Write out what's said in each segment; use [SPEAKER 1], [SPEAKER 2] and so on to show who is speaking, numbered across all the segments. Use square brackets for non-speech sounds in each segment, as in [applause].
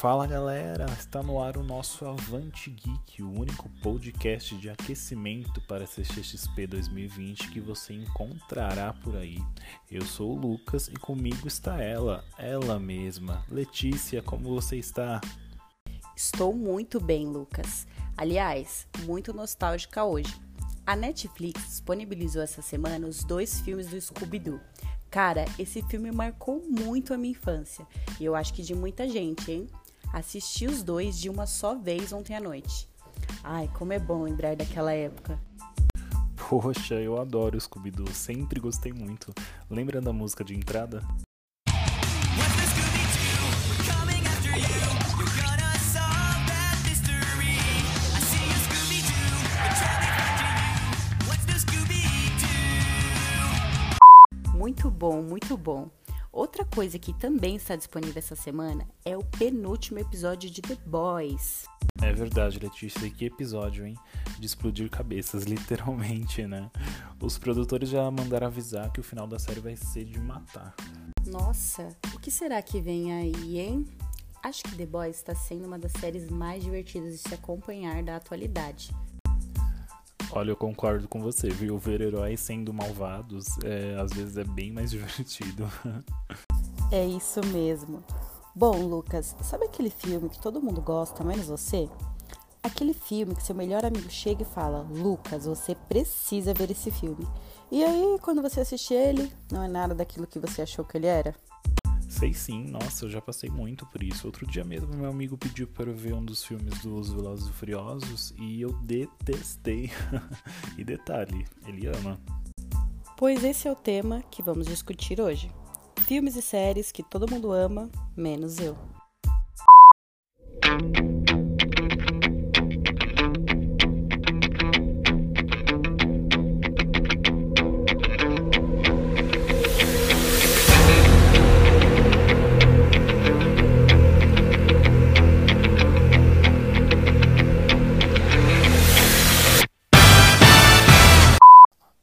[SPEAKER 1] Fala galera, está no ar o nosso Avante Geek, o único podcast de aquecimento para CXP 2020 que você encontrará por aí. Eu sou o Lucas e comigo está ela, ela mesma. Letícia, como você está?
[SPEAKER 2] Estou muito bem, Lucas. Aliás, muito nostálgica hoje. A Netflix disponibilizou essa semana os dois filmes do Scooby-Doo. Cara, esse filme marcou muito a minha infância. E eu acho que de muita gente, hein? Assisti os dois de uma só vez ontem à noite. Ai, como é bom lembrar daquela época.
[SPEAKER 1] Poxa, eu adoro o Scooby-Doo, sempre gostei muito. Lembra da música de entrada?
[SPEAKER 2] Muito bom, muito bom. Outra coisa que também está disponível essa semana é o penúltimo episódio de The Boys.
[SPEAKER 1] É verdade, Letícia, que episódio, hein? De explodir cabeças, [laughs] literalmente, né? Os produtores já mandaram avisar que o final da série vai ser de matar.
[SPEAKER 2] Nossa, o que será que vem aí, hein? Acho que The Boys está sendo uma das séries mais divertidas de se acompanhar da atualidade. [laughs]
[SPEAKER 1] Olha, eu concordo com você, viu? Ver heróis sendo malvados é, às vezes é bem mais [laughs] divertido.
[SPEAKER 2] é isso mesmo. Bom, Lucas, sabe aquele filme que todo mundo gosta, menos você? Aquele filme que seu melhor amigo chega e fala: Lucas, você precisa ver esse filme. E aí, quando você assiste ele, não é nada daquilo que você achou que ele era?
[SPEAKER 1] Sei sim, nossa, eu já passei muito por isso. Outro dia mesmo, meu amigo pediu para eu ver um dos filmes dos Velozes e Furiosos e eu detestei. [laughs] e detalhe, ele ama.
[SPEAKER 2] Pois esse é o tema que vamos discutir hoje. Filmes e séries que todo mundo ama, menos eu.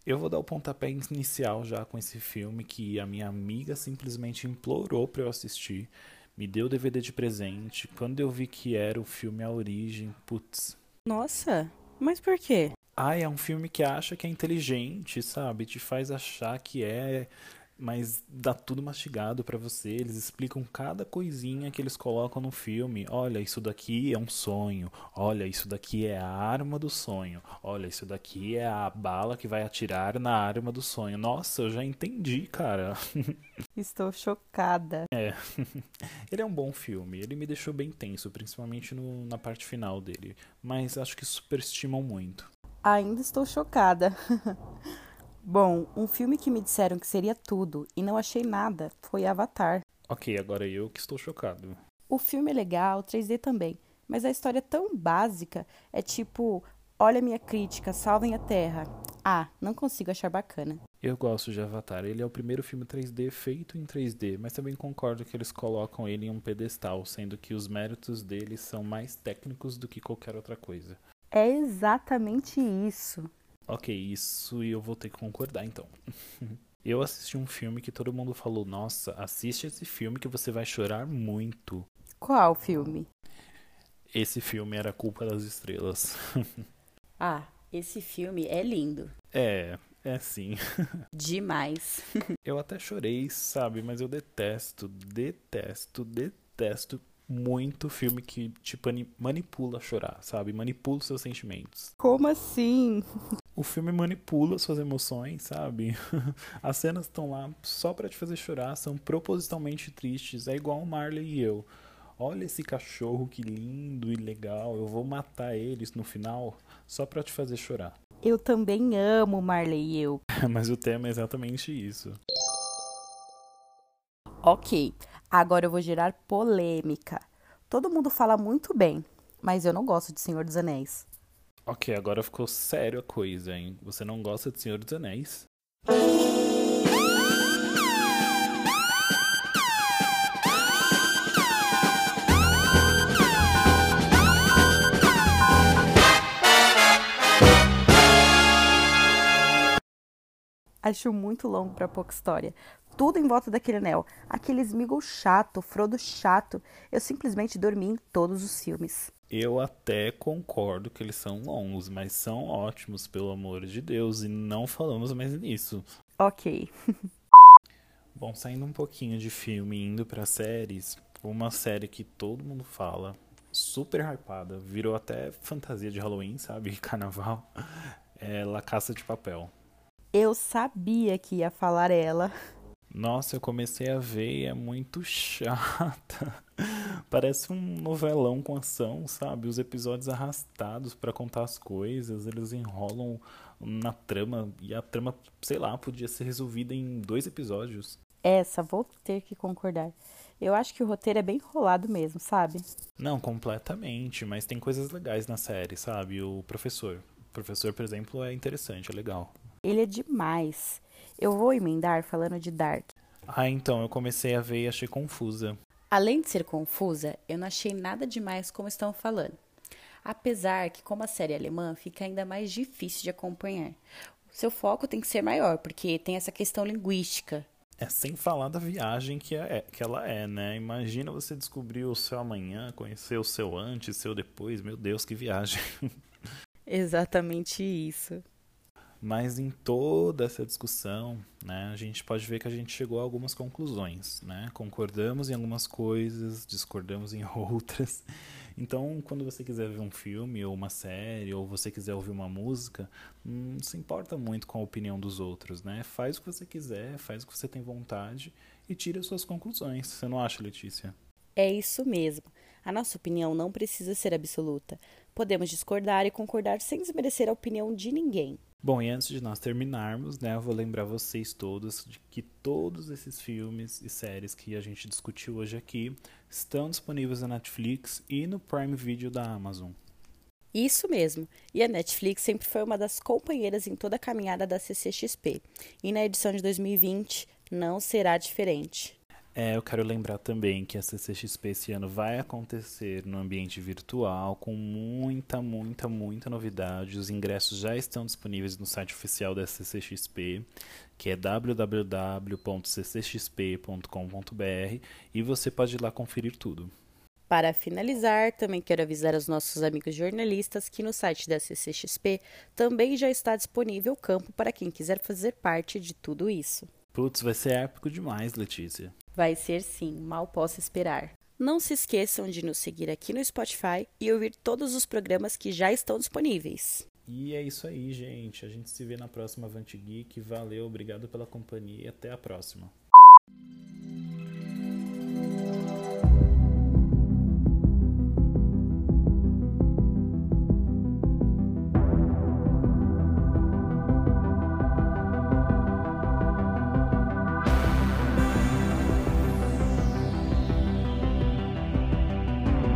[SPEAKER 1] Eu vou dar o pontapé inicial já com esse filme que a minha amiga simplesmente implorou para eu assistir, me deu o DVD de presente. Quando eu vi que era o filme A Origem, putz.
[SPEAKER 2] Nossa, mas por quê?
[SPEAKER 1] Ah, é um filme que acha que é inteligente, sabe? Te faz achar que é mas dá tudo mastigado para você. Eles explicam cada coisinha que eles colocam no filme. Olha, isso daqui é um sonho. Olha, isso daqui é a arma do sonho. Olha, isso daqui é a bala que vai atirar na arma do sonho. Nossa, eu já entendi, cara. [laughs]
[SPEAKER 2] Estou chocada.
[SPEAKER 1] É. [laughs] Ele é um bom filme. Ele me deixou bem tenso, principalmente no, na parte final dele. Mas acho que superestimam muito.
[SPEAKER 2] Ainda estou chocada. [laughs] Bom, um filme que me disseram que seria tudo e não achei nada foi Avatar.
[SPEAKER 1] Ok, agora eu que estou chocado.
[SPEAKER 2] O filme é legal, 3D também, mas a história é tão básica, é tipo, olha minha crítica, salvem a Terra. Ah, não consigo achar bacana.
[SPEAKER 1] Eu gosto de Avatar. Ele é o primeiro filme 3D feito em 3D, mas também concordo que eles colocam ele em um pedestal, sendo que os méritos dele são mais técnicos do que qualquer outra coisa.
[SPEAKER 2] É exatamente isso.
[SPEAKER 1] Ok, isso eu vou ter que concordar então. [laughs] eu assisti um filme que todo mundo falou: Nossa, assiste esse filme que você vai chorar muito.
[SPEAKER 2] Qual filme?
[SPEAKER 1] Esse filme era Culpa das Estrelas. [laughs]
[SPEAKER 2] ah, esse filme é lindo.
[SPEAKER 1] É, é sim. [laughs]
[SPEAKER 2] Demais.
[SPEAKER 1] eu até chorei, sabe? Mas eu detesto, detesto, detesto muito filme que te manipula a chorar, sabe? Manipula os seus sentimentos.
[SPEAKER 2] Como assim?
[SPEAKER 1] O filme manipula suas emoções, sabe? [laughs] As cenas estão lá só para te fazer chorar, são propositalmente tristes, é igual o Marley e eu. Olha esse cachorro que lindo e legal, eu vou matar eles no final só para te fazer chorar.
[SPEAKER 2] Eu também amo Marley e eu. [laughs]
[SPEAKER 1] Mas o tema é exatamente isso.
[SPEAKER 2] Ok, agora eu vou gerar polêmica. Todo mundo fala muito bem, mas eu não gosto de Senhor dos Anéis.
[SPEAKER 1] Ok, agora ficou sério a coisa, hein? Você não gosta de Senhor dos Anéis?
[SPEAKER 2] Acho muito longo para pouca história. tudo em volta daquele anel. Aquele Smeagol chato, Frodo chato. Eu simplesmente dormi em todos os filmes.
[SPEAKER 1] Eu até concordo que eles são longos, mas são ótimos, pelo amor de Deus, e não falamos mais nisso.
[SPEAKER 2] Ok. [laughs]
[SPEAKER 1] Bom, saindo um pouquinho de filme e indo para séries, uma série que todo mundo fala, super hypada, virou até fantasia de Halloween, sabe? [laughs] Carnaval. É La Caça de Papel.
[SPEAKER 2] Eu sabia que ia falar ela. [laughs]
[SPEAKER 1] Nossa, eu comecei a ver e é muito chata. [laughs] Parece um novelão com ação, sabe? Os episódios arrastados para contar as coisas, eles enrolam na trama e a trama, sei lá, podia ser resolvida em dois episódios.
[SPEAKER 2] Essa, vou ter que concordar. Eu acho que o roteiro é bem enrolado mesmo, sabe?
[SPEAKER 1] Não, completamente, mas tem coisas legais na série, sabe? O professor. O professor, por exemplo, é interessante, é legal.
[SPEAKER 2] Ele é demais. Eu vou emendar falando de Dark.
[SPEAKER 1] Ah, então, eu comecei a ver e achei confusa.
[SPEAKER 2] Além de ser confusa, eu não achei nada demais como estão falando. Apesar que, como a série é alemã, fica ainda mais difícil de acompanhar. Seu foco tem que ser maior, porque tem essa questão linguística.
[SPEAKER 1] É sem falar da viagem que, é, que ela é, né? Imagina você descobrir o seu amanhã, conhecer o seu antes, o seu depois. Meu Deus, que viagem. [laughs]
[SPEAKER 2] Exatamente isso.
[SPEAKER 1] Mas em toda essa discussão, né, a gente pode ver que a gente chegou a algumas conclusões, né? Concordamos em algumas coisas, discordamos em [laughs] outras. Então, quando você quiser ver um filme ou uma série, ou você quiser ouvir uma música, não se importa muito com a opinião dos outros, né? Faz o que você quiser, faz o que você tem vontade e tira as suas conclusões. Você não acha, Letícia?
[SPEAKER 2] É isso mesmo. A nossa opinião não precisa ser absoluta. Podemos discordar e concordar sem desmerecer a opinião de ninguém.
[SPEAKER 1] Bom, e antes de nós terminarmos, né, eu vou lembrar vocês todos de que todos esses filmes e séries que a gente discutiu hoje aqui estão disponíveis na Netflix e no Prime Video da Amazon.
[SPEAKER 2] Isso mesmo. E a Netflix sempre foi uma das companheiras em toda a caminhada da CCXP. E na edição de 2020 não será diferente.
[SPEAKER 1] É, eu quero lembrar também que a CCXP esse ano vai acontecer no ambiente virtual com muita, muita, muita novidade. Os ingressos já estão disponíveis no site oficial da CCXP, que é www.ccxp.com.br e você pode ir lá conferir tudo.
[SPEAKER 2] Para finalizar, também quero avisar aos nossos amigos jornalistas que no site da CCXP também já está disponível o campo para quem quiser fazer parte de tudo isso.
[SPEAKER 1] Putz, vai ser épico demais, Letícia.
[SPEAKER 2] Vai ser sim, mal posso esperar. Não se esqueçam de nos seguir aqui no Spotify e ouvir todos os programas que já estão disponíveis.
[SPEAKER 1] E é isso aí, gente. A gente se vê na próxima Avante Geek. Valeu, obrigado pela companhia e até a próxima.